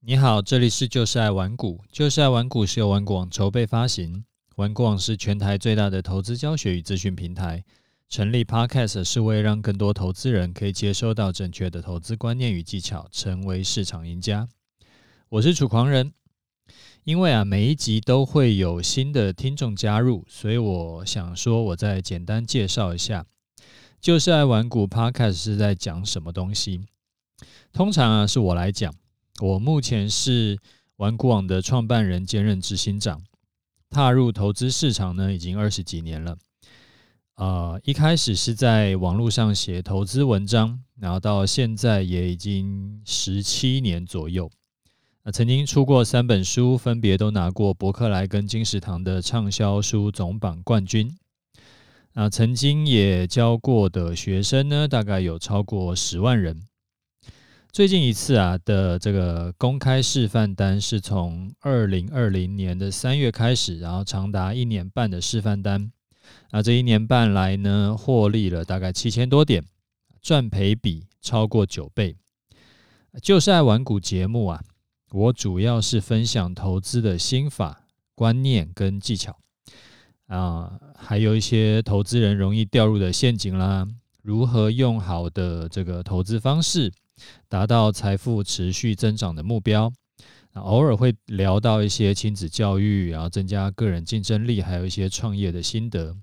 你好，这里是就是爱玩股，就是爱玩股是由玩股网筹备发行，玩股网是全台最大的投资教学与资讯平台。成立 Podcast 是为让更多投资人可以接收到正确的投资观念与技巧，成为市场赢家。我是楚狂人，因为啊每一集都会有新的听众加入，所以我想说，我再简单介绍一下，就是爱玩股 Podcast 是在讲什么东西。通常啊是我来讲。我目前是玩股网的创办人兼任执行长，踏入投资市场呢已经二十几年了。呃，一开始是在网络上写投资文章，然后到现在也已经十七年左右。呃，曾经出过三本书，分别都拿过伯克莱跟金石堂的畅销书总榜冠军。啊，曾经也教过的学生呢，大概有超过十万人。最近一次啊的这个公开示范单是从二零二零年的三月开始，然后长达一年半的示范单。那这一年半来呢，获利了大概七千多点，赚赔比超过九倍。就是爱玩股节目啊，我主要是分享投资的心法、观念跟技巧啊，还有一些投资人容易掉入的陷阱啦，如何用好的这个投资方式。达到财富持续增长的目标，偶尔会聊到一些亲子教育，然后增加个人竞争力，还有一些创业的心得。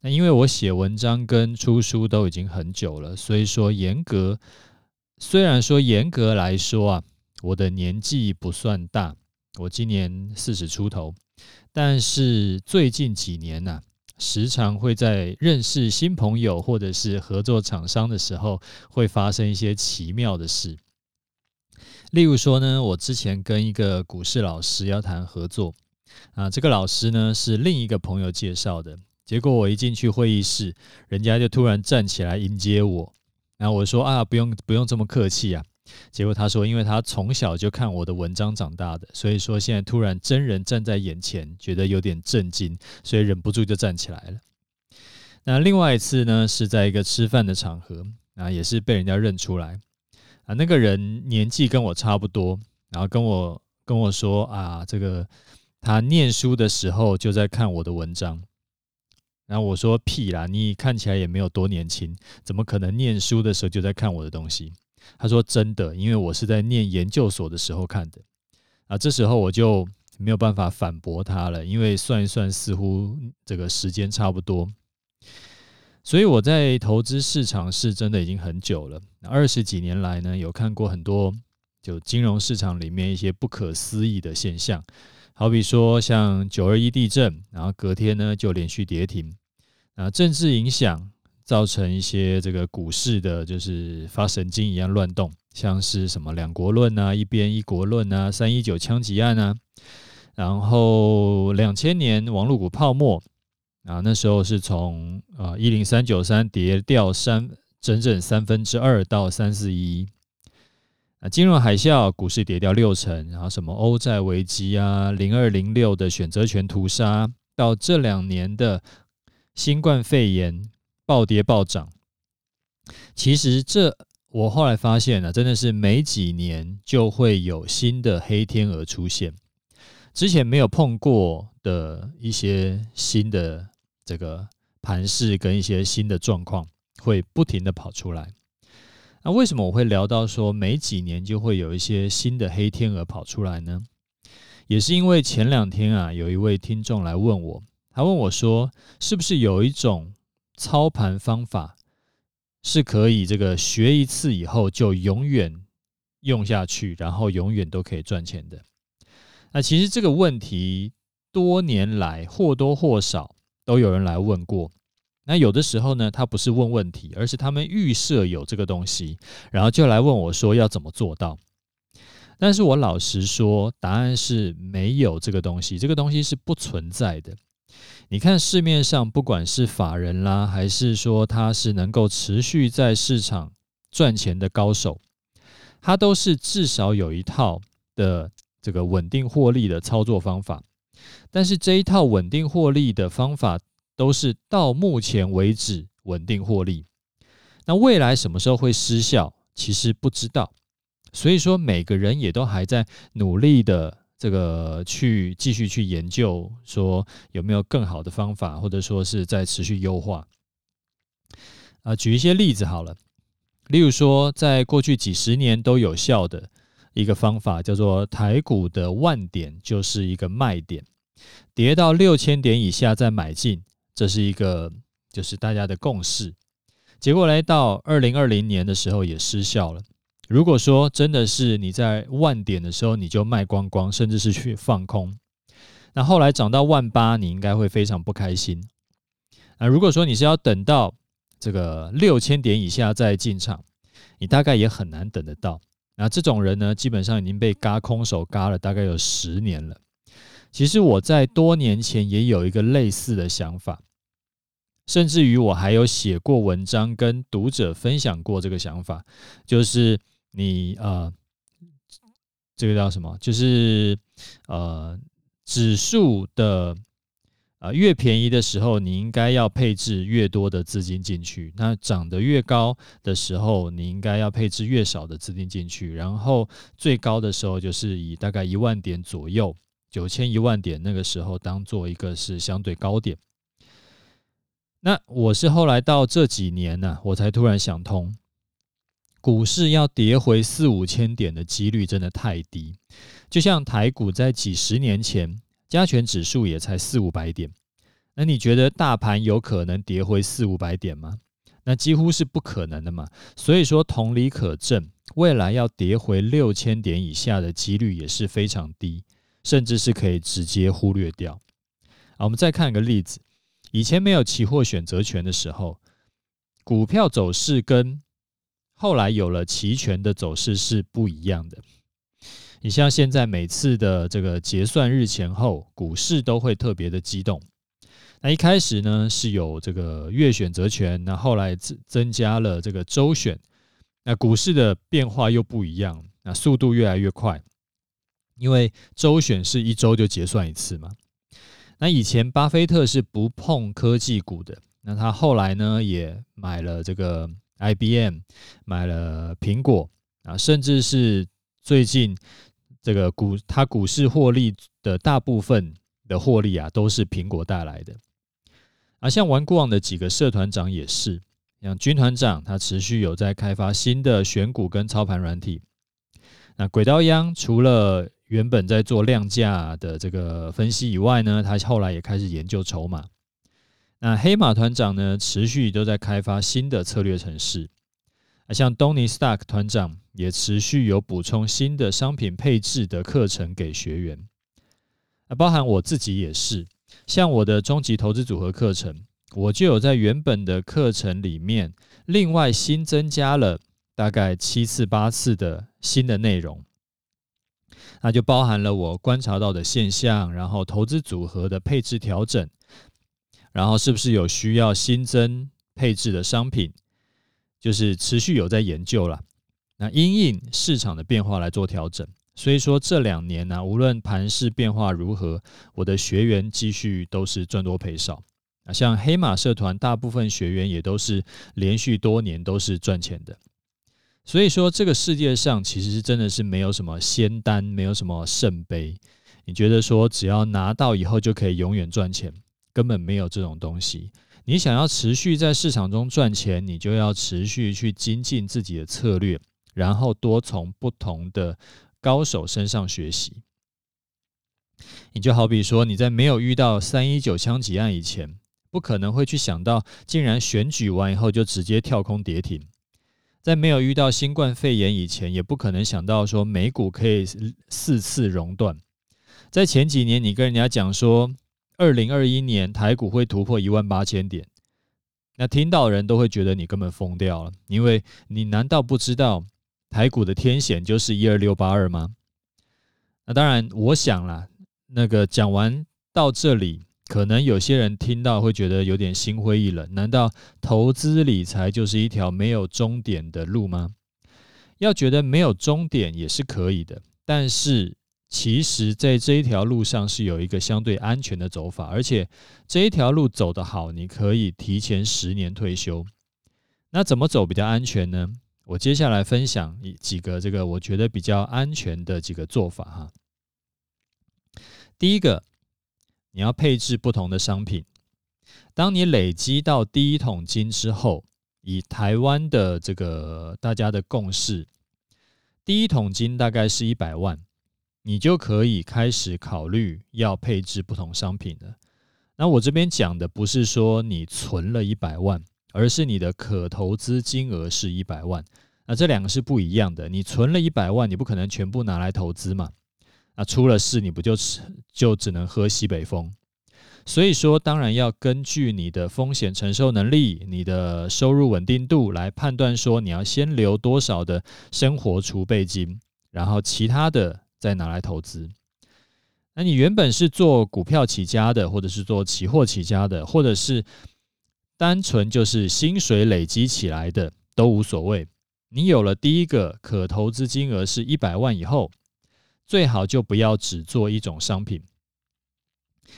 那因为我写文章跟出书都已经很久了，所以说严格，虽然说严格来说啊，我的年纪不算大，我今年四十出头，但是最近几年呢、时常会在认识新朋友或者是合作厂商的时候，会发生一些奇妙的事。例如说呢，我之前跟一个股市老师要谈合作，啊，这个老师呢是另一个朋友介绍的，结果我一进去会议室，人家就突然站起来迎接我，然后我说啊，不用不用这么客气啊。结果他说，因为他从小就看我的文章长大的，所以说现在突然真人站在眼前，觉得有点震惊，所以忍不住就站起来了。那另外一次呢，是在一个吃饭的场合啊，也是被人家认出来啊，那个人年纪跟我差不多，然后跟我跟我说啊，这个他念书的时候就在看我的文章，然后我说屁啦，你看起来也没有多年轻，怎么可能念书的时候就在看我的东西？他说：“真的，因为我是在念研究所的时候看的啊。这时候我就没有办法反驳他了，因为算一算，似乎这个时间差不多。所以我在投资市场是真的已经很久了，二十几年来呢，有看过很多就金融市场里面一些不可思议的现象，好比说像九二一地震，然后隔天呢就连续跌停啊，政治影响。”造成一些这个股市的，就是发神经一样乱动，像是什么两国论啊、一边一国论啊、三一九枪击案啊，然后两千年网络股泡沫啊，那时候是从啊一零三九三跌掉三整整三分之二到三四一一啊，金融海啸股市跌掉六成，然后什么欧债危机啊、零二零六的选择权屠杀，到这两年的新冠肺炎。暴跌暴涨，其实这我后来发现呢，真的是每几年就会有新的黑天鹅出现，之前没有碰过的一些新的这个盘势跟一些新的状况会不停的跑出来。那为什么我会聊到说每几年就会有一些新的黑天鹅跑出来呢？也是因为前两天啊，有一位听众来问我，他问我说，是不是有一种操盘方法是可以这个学一次以后就永远用下去，然后永远都可以赚钱的。那其实这个问题多年来或多或少都有人来问过。那有的时候呢，他不是问问题，而是他们预设有这个东西，然后就来问我说要怎么做到。但是我老实说，答案是没有这个东西，这个东西是不存在的。你看市面上，不管是法人啦，还是说他是能够持续在市场赚钱的高手，他都是至少有一套的这个稳定获利的操作方法。但是这一套稳定获利的方法，都是到目前为止稳定获利。那未来什么时候会失效，其实不知道。所以说每个人也都还在努力的这个去继续去研究，说有没有更好的方法，或者说是在持续优化。啊，举一些例子好了，例如说在过去几十年都有效的一个方法，叫做台股的万点就是一个卖点，跌到六千点以下再买进，这是一个就是大家的共识。结果来到二零二零年的时候也失效了。如果说真的是你在万点的时候你就卖光光，甚至是去放空，那后来涨到万八，你应该会非常不开心。那如果说你是要等到这个六千点以下再进场，你大概也很难等得到。那这种人呢，基本上已经被嘎空手嘎了大概有十年了。其实我在多年前也有一个类似的想法。甚至于我还有写过文章跟读者分享过这个想法，就是你呃，这个叫什么？就是呃，指数的呃越便宜的时候，你应该要配置越多的资金进去；那涨得越高的时候，你应该要配置越少的资金进去。然后最高的时候，就是以大概一万点左右，九千一万点那个时候当做一个是相对高点。那我是后来到这几年呢、我才突然想通，股市要跌回四五千点的几率真的太低。就像台股在几十年前，加权指数也才四五百点，那你觉得大盘有可能跌回四五百点吗？那几乎是不可能的嘛。所以说同理可证，未来要跌回六千点以下的几率也是非常低，甚至是可以直接忽略掉。好，我们再看一个例子。以前没有期货选择权的时候，股票走势跟后来有了期权的走势是不一样的。你像现在每次的这个结算日前后，股市都会特别的激动。那一开始呢是有这个月选择权，那后来增增加了这个周选，那股市的变化又不一样，那速度越来越快，因为周选是一周就结算一次嘛。那以前巴菲特是不碰科技股的，那他后来呢也买了这个 IBM，买了苹果啊，甚至是最近这个股它股市获利的大部分的获利啊，都是苹果带来的。啊，像玩股网的几个社团长也是，像军团长他持续有在开发新的选股跟操盘软体。那轨道央除了原本在做量价的这个分析以外呢，他后来也开始研究筹码。那黑马团长呢，持续都在开发新的策略程式。啊，像东尼·斯塔克团长也持续有补充新的商品配置的课程给学员。啊，包含我自己也是，像我的终极投资组合课程，我就有在原本的课程里面另外新增加了大概七次八次的新的内容。那就包含了我观察到的现象，然后投资组合的配置调整，然后是不是有需要新增配置的商品，就是持续有在研究了。那因应市场的变化来做调整。所以说这两年呢、无论盘势变化如何，我的学员继续都是赚多赔少。啊，像黑马社团，大部分学员也都是连续多年都是赚钱的。所以说，这个世界上其实是真的是没有什么仙丹，没有什么圣杯。你觉得说只要拿到以后就可以永远赚钱，根本没有这种东西。你想要持续在市场中赚钱，你就要持续去精进自己的策略，然后多从不同的高手身上学习。你就好比说，你在没有遇到三一九枪击案以前，不可能会去想到，竟然选举完以后就直接跳空跌停。在没有遇到新冠肺炎以前，也不可能想到说美股可以四次熔断。在前几年，你跟人家讲说，二零二一年台股会突破一万八千点，那听到人都会觉得你根本疯掉了，因为你难道不知道台股的天险就是一二六八二吗？那当然，我想啦，那个讲完到这里。可能有些人听到会觉得有点心灰意冷，难道投资理财就是一条没有终点的路吗？要觉得没有终点也是可以的，但是其实在这一条路上是有一个相对安全的走法，而且这一条路走得好，你可以提前十年退休。那怎么走比较安全呢？我接下来分享几个这个我觉得比较安全的几个做法哈。第一个，你要配置不同的商品。当你累积到第一桶金之后，以台湾的这个大家的共识，第一桶金大概是一百万，你就可以开始考虑要配置不同商品了。那我这边讲的不是说你存了一百万。而是你的可投资金额是一百万，那这两个是不一样的。你存了一百万，你不可能全部拿来投资嘛？那出了事，你不就就只能喝西北风？所以说，当然要根据你的风险承受能力、你的收入稳定度来判断，说你要先留多少的生活储备金，然后其他的再拿来投资。那你原本是做股票起家的，或者是做期货起家的，或者是单纯就是薪水累积起来的都无所谓。你有了第一个可投资金额是一百万以后，最好就不要只做一种商品。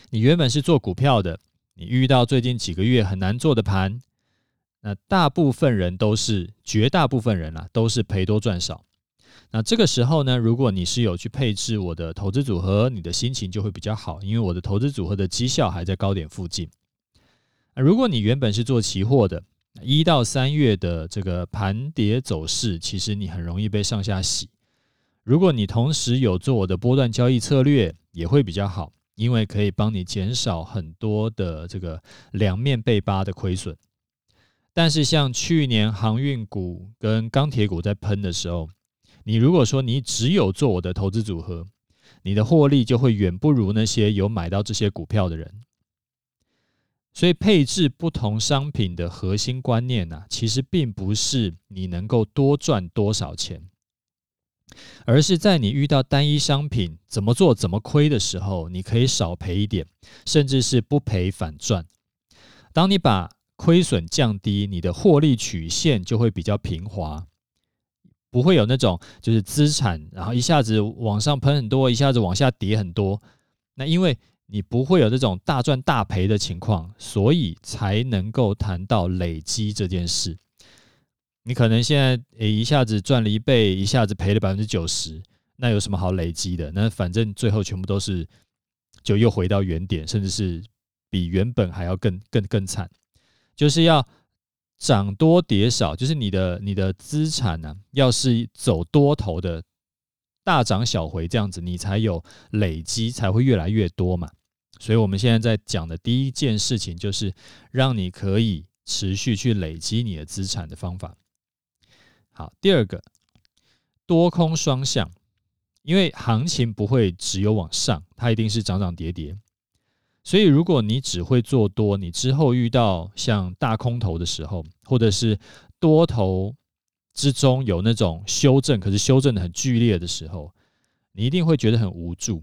你原本是做股票的，你遇到最近几个月很难做的盘，那大部分人都是，绝大部分人啊，都是赔多赚少。那这个时候呢，如果你是有去配置我的投资组合，你的心情就会比较好，因为我的投资组合的绩效还在高点附近。如果你原本是做期货的，一到三月的这个盘跌走势，其实你很容易被上下洗。如果你同时有做我的波段交易策略，也会比较好，因为可以帮你减少很多的这个两面被扒的亏损。但是像去年航运股跟钢铁股在喷的时候，你如果说你只有做我的投资组合，你的获利就会远不如那些有买到这些股票的人。所以配置不同商品的核心观念呢，其实并不是你能够多赚多少钱，而是在你遇到单一商品怎么做怎么亏的时候，你可以少赔一点，甚至是不赔反赚。当你把亏损降低，你的获利曲线就会比较平滑，不会有那种就是资产然后一下子往上喷很多，一下子往下跌很多。那因为你不会有这种大赚大赔的情况，所以才能够谈到累积这件事。你可能现在诶一下子赚了一倍，一下子赔了百分之九十，那有什么好累积的？那反正最后全部都是就又回到原点，甚至是比原本还要更更更惨。就是要涨多跌少，就是你的你的资产呢、要是走多头的。大涨小回这样子，你才有累积，才会越来越多嘛。所以，我们现在在讲的第一件事情，就是让你可以持续去累积你的资产的方法。好，第二个，多空双向，因为行情不会只有往上，它一定是涨涨跌跌。所以，如果你只会做多，你之后遇到像大空头的时候，或者是多头。之中有那种修正，可是修正的很剧烈的时候，你一定会觉得很无助，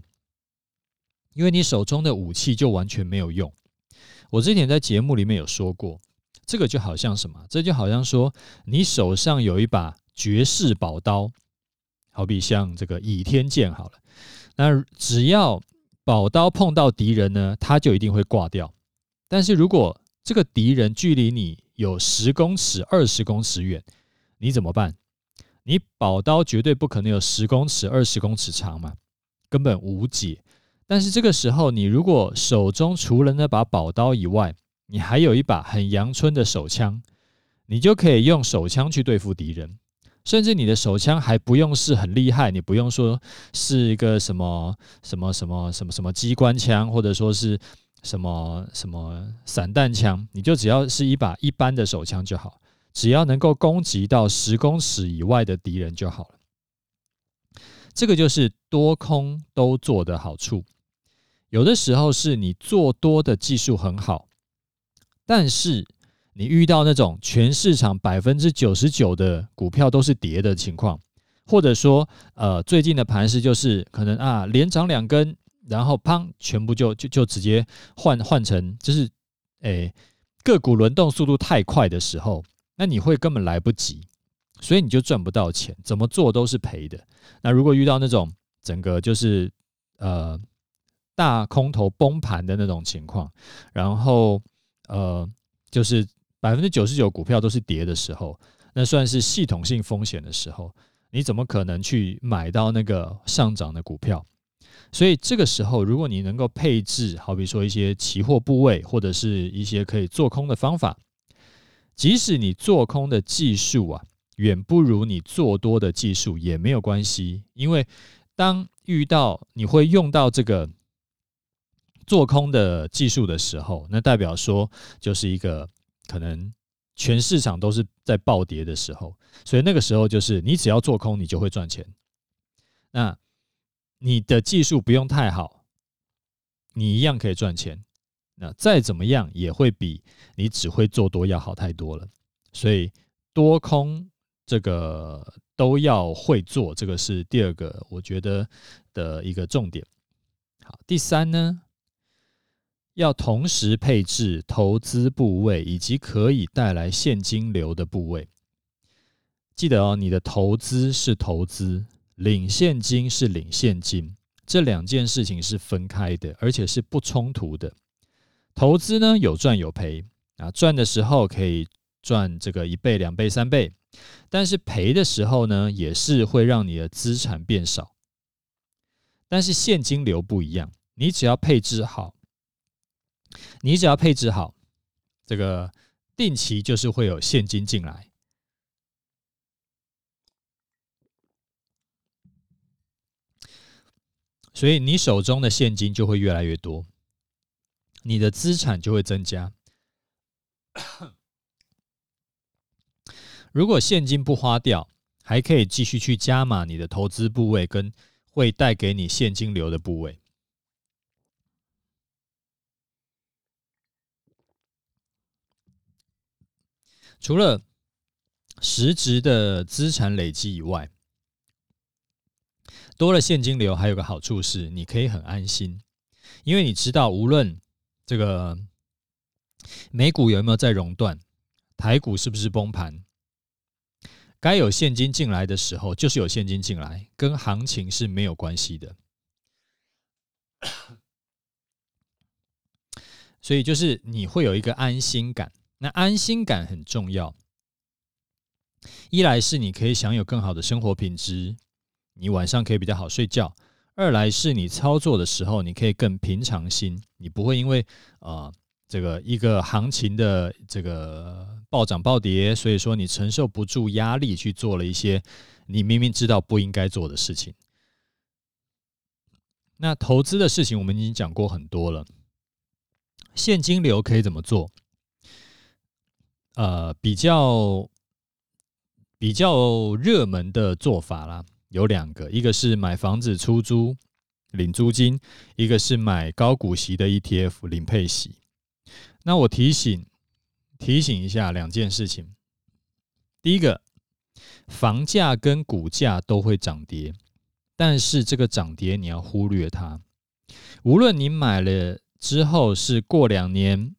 因为你手中的武器就完全没有用。我之前在节目里面有说过，这个就好像什么？这就好像说你手上有一把绝世宝刀，好比像这个倚天剑好了，那只要宝刀碰到敌人呢，他就一定会挂掉。但是如果这个敌人距离你有十公尺、二十公尺远，你怎么办？你宝刀绝对不可能有十公尺、二十公尺长嘛，根本无解。但是这个时候，你如果手中除了那把宝刀以外，你还有一把很阳春的手枪，你就可以用手枪去对付敌人。甚至你的手枪还不用是很厉害，你不用说是一个什么什么什么什么什么机关枪，或者说是什么什么散弹枪，你就只要是一把一般的手枪就好。只要能够攻击到十公尺以外的敌人就好了。这个就是多空都做的好处。有的时候是你做多的技术很好，但是你遇到那种全市场百分之九十九的股票都是跌的情况，或者说呃最近的盘势就是可能啊连涨两根，然后砰全部就就就直接换换成就是诶个股轮动速度太快的时候。那你会根本来不及，所以你就赚不到钱，怎么做都是赔的。那如果遇到那种整个就是呃大空头崩盘的那种情况，然后呃就是百分之九十九股票都是跌的时候，那算是系统性风险的时候，你怎么可能去买到那个上涨的股票？所以这个时候，如果你能够配置，好比说一些期货部位，或者是一些可以做空的方法，即使你做空的技术啊，远不如你做多的技术也没有关系，因为当遇到你会用到这个做空的技术的时候，那代表说就是一个可能全市场都是在暴跌的时候，所以那个时候就是你只要做空，你就会赚钱。那你的技术不用太好，你一样可以赚钱。那再怎么样也会比你只会做多要好太多了。所以多空这个都要会做，这个是第二个我觉得的一个重点。好，第三呢，要同时配置投资部位以及可以带来现金流的部位。记得哦，你的投资是投资。领现金是领现金，这两件事情是分开的，而且是不冲突的。投资呢，有赚有赔啊，赚的时候可以赚这个一倍、两倍、三倍，但是赔的时候呢，也是会让你的资产变少。但是现金流不一样，你只要配置好，你只要配置好，这个定期就是会有现金进来。所以你手中的现金就会越来越多，你的资产就会增加。如果现金不花掉，还可以继续去加码你的投资部位跟会带给你现金流的部位。除了实质的资产累积以外，多了现金流，还有个好处是，你可以很安心，因为你知道，无论这个美股有没有在熔断，台股是不是崩盘，该有现金进来的时候，就是有现金进来，跟行情是没有关系的。所以，就是你会有一个安心感，那安心感很重要。一来是你可以享有更好的生活品质。你晚上可以比较好睡觉。二来是你操作的时候，你可以更平常心，你不会因为啊、这个一个行情的这个暴涨暴跌，所以说你承受不住压力去做了一些你明明知道不应该做的事情。那投资的事情我们已经讲过很多了，现金流可以怎么做？呃，比较比较热门的做法啦。有两个，一个是买房子出租领租金，一个是买高股息的 ETF 领配息。那我提醒提醒一下两件事情。第一个，房价跟股价都会涨跌，但是这个涨跌你要忽略它。无论你买了之后是过两年。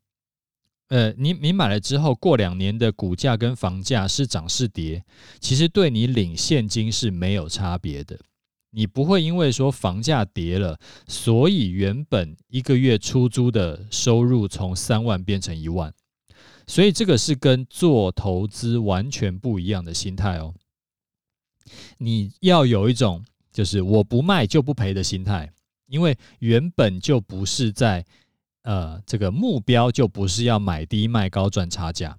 呃，你你买了之后，过两年的股价跟房价是涨是跌，其实对你领现金是没有差别的。你不会因为说房价跌了，所以原本一个月出租的收入从三万变成一万，所以这个是跟做投资完全不一样的心态哦。你要有一种就是我不卖就不赔的心态，因为原本就不是在。呃，这个目标就不是要买低卖高赚差价，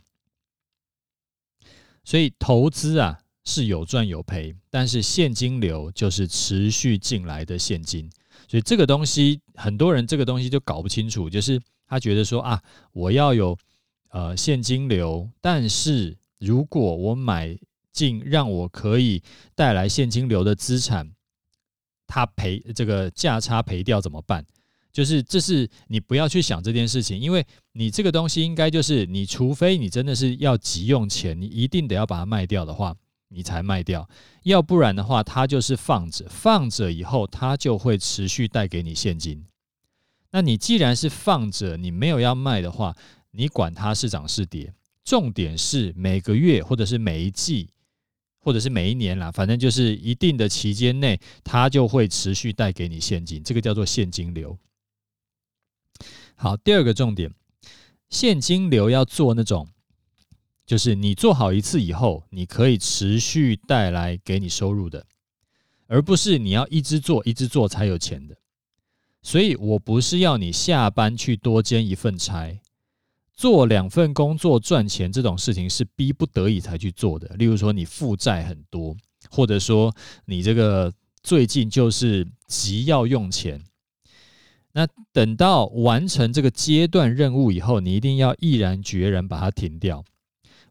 所以投资啊是有赚有赔，但是现金流就是持续进来的现金，所以这个东西很多人这个东西就搞不清楚，就是他觉得说啊，我要有呃现金流，但是如果我买进让我可以带来现金流的资产，他赔这个价差赔掉怎么办？就是，这是你不要去想这件事情，因为你这个东西应该就是，你除非你真的是要急用钱，你一定得要把它卖掉的话，你才卖掉，要不然的话，它就是放着，放着以后它就会持续带给你现金。那你既然是放着，你没有要卖的话，你管它是涨是跌，重点是每个月或者是每一季或者是每一年啦，反正就是一定的期间内，它就会持续带给你现金，这个叫做现金流。好，第二个重点，现金流要做那种就是你做好一次以后，你可以持续带来给你收入的，而不是你要一直做一直做才有钱的。所以我不是要你下班去多兼一份差，做两份工作赚钱这种事情是逼不得已才去做的。例如说你负债很多，或者说你这个最近就是急要用钱。那等到完成这个阶段任务以后，你一定要毅然决然把它停掉，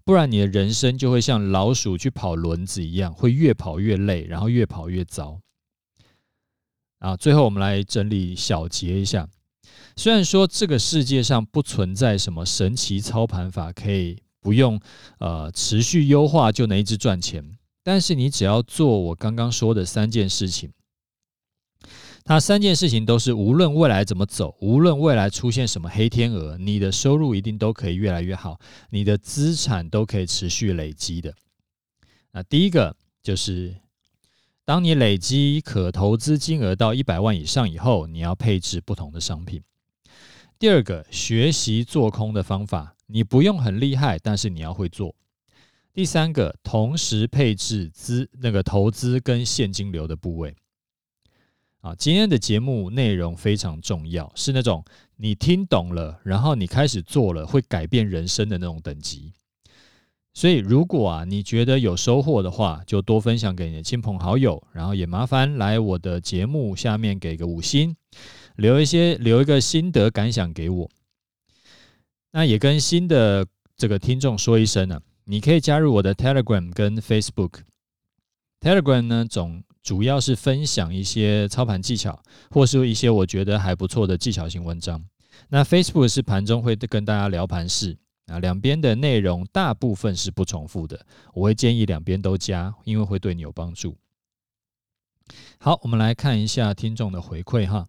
不然你的人生就会像老鼠去跑轮子一样，会越跑越累，然后越跑越糟。啊，最后我们来整理小结一下。虽然说这个世界上不存在什么神奇操盘法，可以不用呃持续优化就能一直赚钱，但是你只要做我刚刚说的三件事情。它三件事情都是，无论未来怎么走，无论未来出现什么黑天鹅，你的收入一定都可以越来越好，你的资产都可以持续累积的。那第一个就是，当你累积可投资金额到一百万以上以后，你要配置不同的商品。第二个，学习做空的方法，你不用很厉害，但是你要会做。第三个，同时配置资那个投资跟现金流的部位。啊，今天的节目内容非常重要，是那种你听懂了，然后你开始做了，会改变人生的那种等级。所以，如果啊你觉得有收获的话，就多分享给你的亲朋好友，然后也麻烦来我的节目下面给个五星，留一些留一个心得感想给我。那也跟新的这个听众说一声呢，你可以加入我的 Telegram 跟 Facebook。Telegram 呢总。主要是分享一些操盘技巧，或是一些我觉得还不错的技巧型文章。那 Facebook 是盘中会跟大家聊盘势啊，两边的内容大部分是不重复的。我会建议两边都加，因为会对你有帮助。好，我们来看一下听众的回馈哈。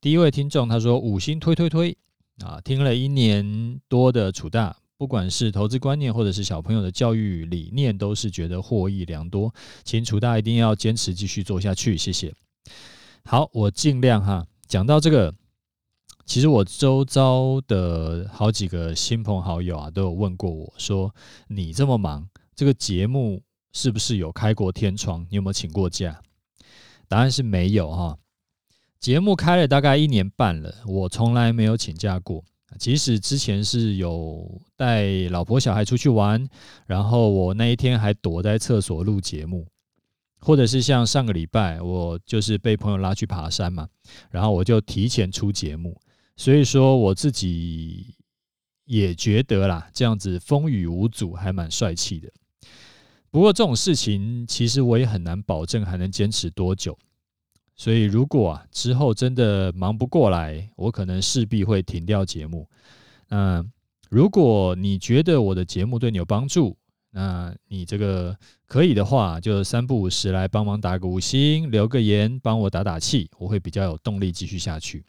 第一位听众他说五星推推推啊，听了一年多的楚大。不管是投资观念，或者是小朋友的教育理念，都是觉得获益良多。请楚大一定要坚持继续做下去，谢谢。好，我尽量哈。讲到这个，其实我周遭的好几个亲朋好友啊，都有问过我说：“你这么忙，这个节目是不是有开过天窗？你有没有请过假？”答案是没有哈。节目开了大概一年半了，我从来没有请假过。即使之前是有带老婆小孩出去玩，然后我那一天还躲在厕所录节目，或者是像上个礼拜，我就是被朋友拉去爬山嘛，然后我就提前出节目，所以说我自己也觉得啦，这样子风雨无阻还蛮帅气的。不过这种事情其实我也很难保证还能坚持多久。所以，如果啊之后真的忙不过来，我可能势必会停掉节目。那如果你觉得我的节目对你有帮助，那你这个可以的话，就三不五时来帮忙打个五星，留个言，帮我打打气，我会比较有动力继续下去。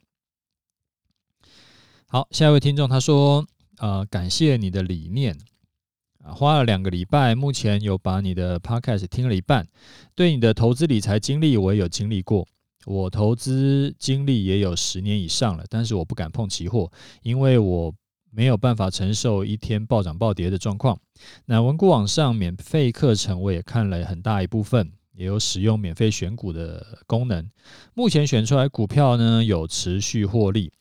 好，下一位听众他说：“呃，感谢你的理念，花了两个礼拜，目前有把你的 podcast 听了一半，对你的投资理财经历，我也有经历过。”我投资经历也有十年以上了，但是我不敢碰期货，因为我没有办法承受一天暴涨暴跌的状况。那文股网上免费课程我也看了很大一部分，也有使用免费选股的功能。目前选出来股票呢，有持续获利，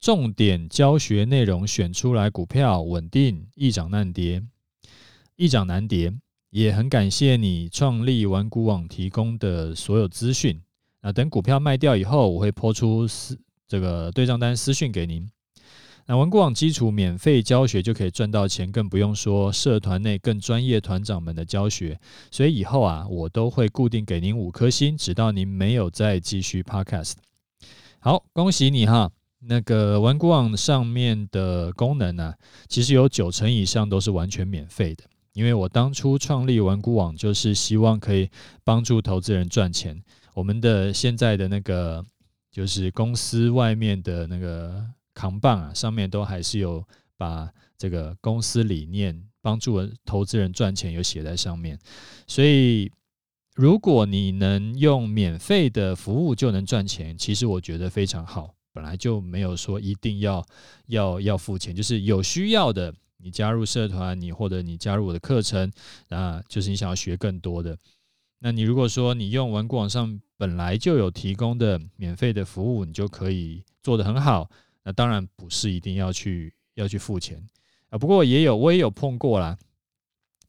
重点教学内容选出来股票稳定，易涨难跌，易涨难跌。也很感谢你创立玩股网提供的所有资讯。那等股票卖掉以后，我会抛出私这个对账单私讯给您。那玩股网基础免费教学就可以赚到钱，更不用说社团内更专业团长们的教学。所以以后啊，我都会固定给您五颗星，直到您没有再继续 Podcast。好，恭喜你哈！那个玩股网上面的功能呢、其实有九成以上都是完全免费的，因为我当初创立玩股网就是希望可以帮助投资人赚钱。我们的现在的那个就是公司外面的那个扛棒啊，上面都还是有把这个公司理念帮助投资人赚钱有写在上面。所以，如果你能用免费的服务就能赚钱，其实我觉得非常好。本来就没有说一定要要要付钱，就是有需要的你加入社团，你或者你加入我的课程啊，就是你想要学更多的。那你如果说你用玩股网上本来就有提供的免费的服务，你就可以做得很好。那当然不是一定要去要去付钱啊。不过也有我也有碰过啦，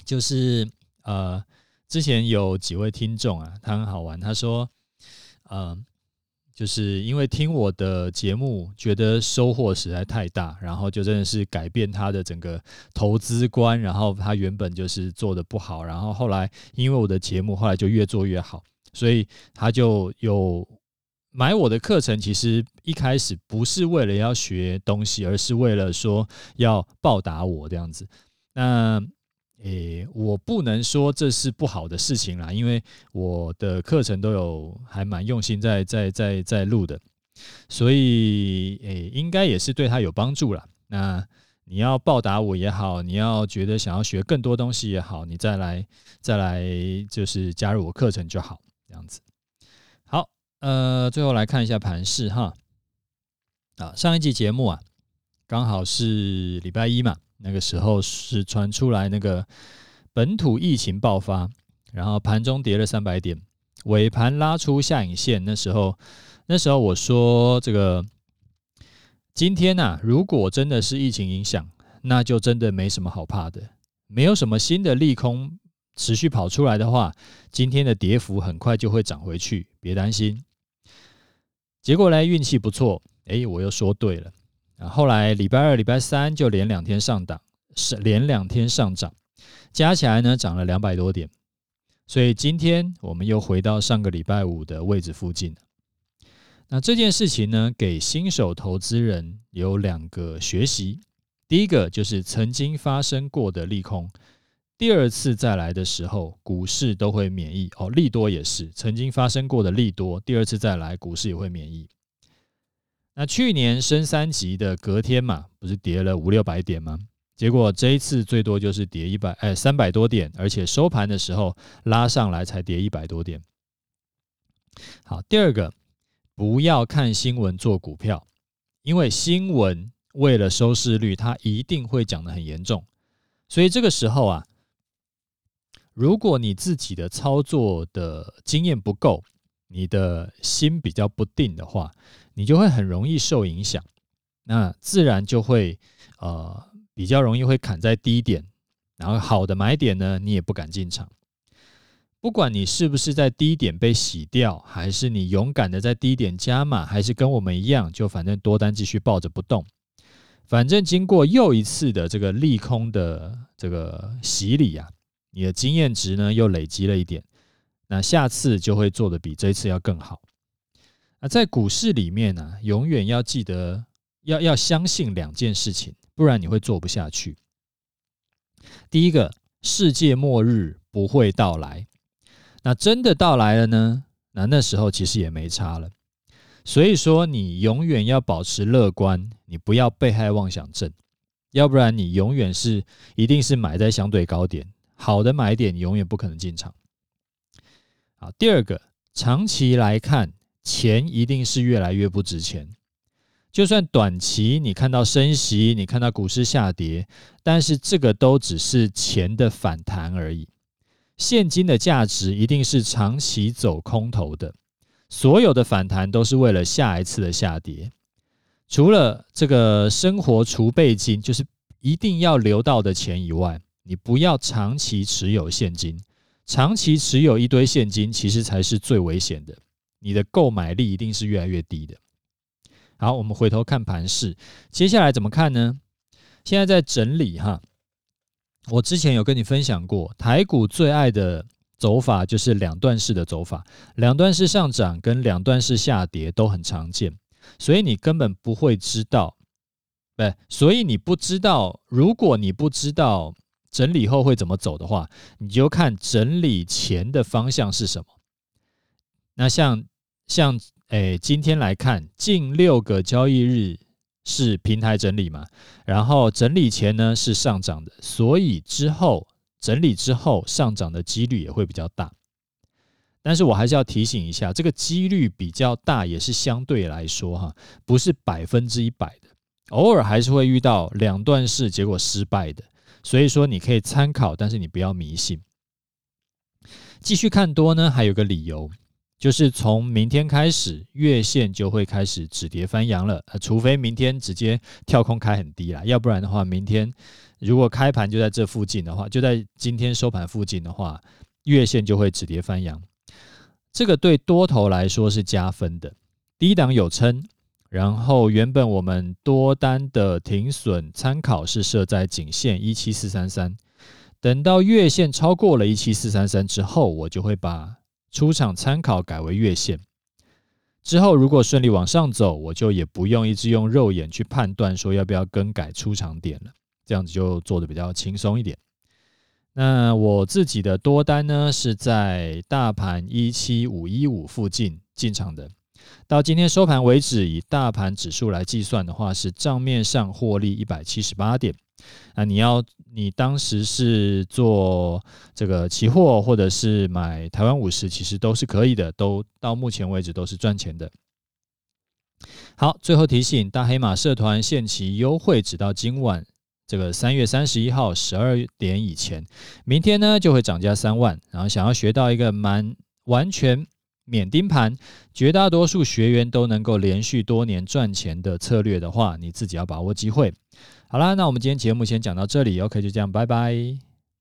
就是呃，之前有几位听众啊，他很好玩，他说，呃。就是因为听我的节目，觉得收获实在太大，然后就真的是改变他的整个投资观。然后他原本就是做的不好，然后后来因为我的节目，后来就越做越好，所以他就有买我的课程。其实一开始不是为了要学东西，而是为了说要报答我这样子。那。诶、我不能说这是不好的事情啦，因为我的课程都有还蛮用心在在在在录的，所以诶、应该也是对他有帮助啦。那你要报答我也好，你要觉得想要学更多东西也好，你再来再来就是加入我课程就好，这样子。好，呃，最后来看一下盘势哈。啊，上一集节目啊，刚好是礼拜一嘛。那个时候是传出来那个本土疫情爆发，然后盘中跌了三百点，尾盘拉出下影线。那时候，那时候我说这个今天呐，如果真的是疫情影响，那就真的没什么好怕的，没有什么新的利空持续跑出来的话，今天的跌幅很快就会涨回去，别担心。结果呢，运气不错，诶，我又说对了。啊，后来礼拜二、礼拜三就连两天上涨，是连两天上涨，加起来呢涨了两百多点，所以今天我们又回到上个礼拜五的位置附近。那这件事情呢，给新手投资人有两个学习：第一个就是曾经发生过的利空，第二次再来的时候，股市都会免疫哦。利多也是曾经发生过的利多，第二次再来，股市也会免疫。那去年升三级的隔天嘛，不是跌了五六百点吗？结果这一次最多就是跌一百，哎，三百多点，而且收盘的时候拉上来才跌一百多点。好，第二个，不要看新闻做股票，因为新闻为了收视率，它一定会讲得很严重。所以这个时候啊，如果你自己的操作的经验不够，你的心比较不定的话，你就会很容易受影响，那自然就会呃比较容易会砍在低点，然后好的买点呢，你也不敢进场。不管你是不是在低点被洗掉，还是你勇敢的在低点加码，还是跟我们一样，就反正多单继续抱着不动。反正经过又一次的这个利空的这个洗礼啊，你的经验值呢又累积了一点，那下次就会做的比这次要更好。那在股市里面呢、永远要记得要要相信两件事情，不然你会做不下去。第一个，世界末日不会到来。那真的到来了呢？那那时候其实也没差了。所以说，你永远要保持乐观，你不要被害妄想症，要不然你永远是一定是买在相对高点，好的买点永远不可能进场。好，第二个，长期来看。钱一定是越来越不值钱，就算短期你看到升息，你看到股市下跌，但是这个都只是钱的反弹而已。现金的价值一定是长期走空头的，所有的反弹都是为了下一次的下跌。除了这个生活储备金，就是一定要留到的钱以外，你不要长期持有现金，长期持有一堆现金，其实才是最危险的。你的购买力一定是越来越低的。好，我们回头看盘势，接下来怎么看呢？现在在整理哈。我之前有跟你分享过，台股最爱的走法就是两段式的走法，两段式上涨跟两段式下跌都很常见，所以你根本不会知道，对，所以你不知道，如果你不知道整理后会怎么走的话，你就看整理前的方向是什么。那像。像诶，今天来看，近六个交易日是平台整理嘛，然后整理前呢是上涨的，所以之后整理之后上涨的几率也会比较大。但是我还是要提醒一下，这个几率比较大也是相对来说哈，不是百分之一百的，偶尔还是会遇到两段式结果失败的，所以说你可以参考，但是你不要迷信。继续看多呢，还有个理由，就是从明天开始，月线就会开始止跌翻阳了，呃，除非明天直接跳空开很低啦，要不然的话，明天如果开盘就在这附近的话，就在今天收盘附近的话，月线就会止跌翻阳，这个对多头来说是加分的，低档有撑。然后原本我们多单的停损参考是设在颈线一七四三三，等到月线超过了一七四三三之后，我就会把出场参考改为月线。之后如果顺利往上走，我就也不用一直用肉眼去判断说要不要更改出场点了，这样子就做的比较轻松一点。那我自己的多单呢，是在大盘一七五一五附近进场的。到今天收盘为止，以大盘指数来计算的话，是账面上获利一百七十八点。那你要你当时是做这个期货，或者是买台湾五十，其实都是可以的，都到目前为止都是赚钱的。好，最后提醒，大黑马社团限期优惠，直到今晚这个三月三十一号十二点以前，明天呢就会涨价三万。然后想要学到一个蛮完全。免盯盘，绝大多数学员都能够连续多年赚钱的策略的话，你自己要把握机会。好啦，那我们今天节目先讲到这里，OK，就这样，拜拜。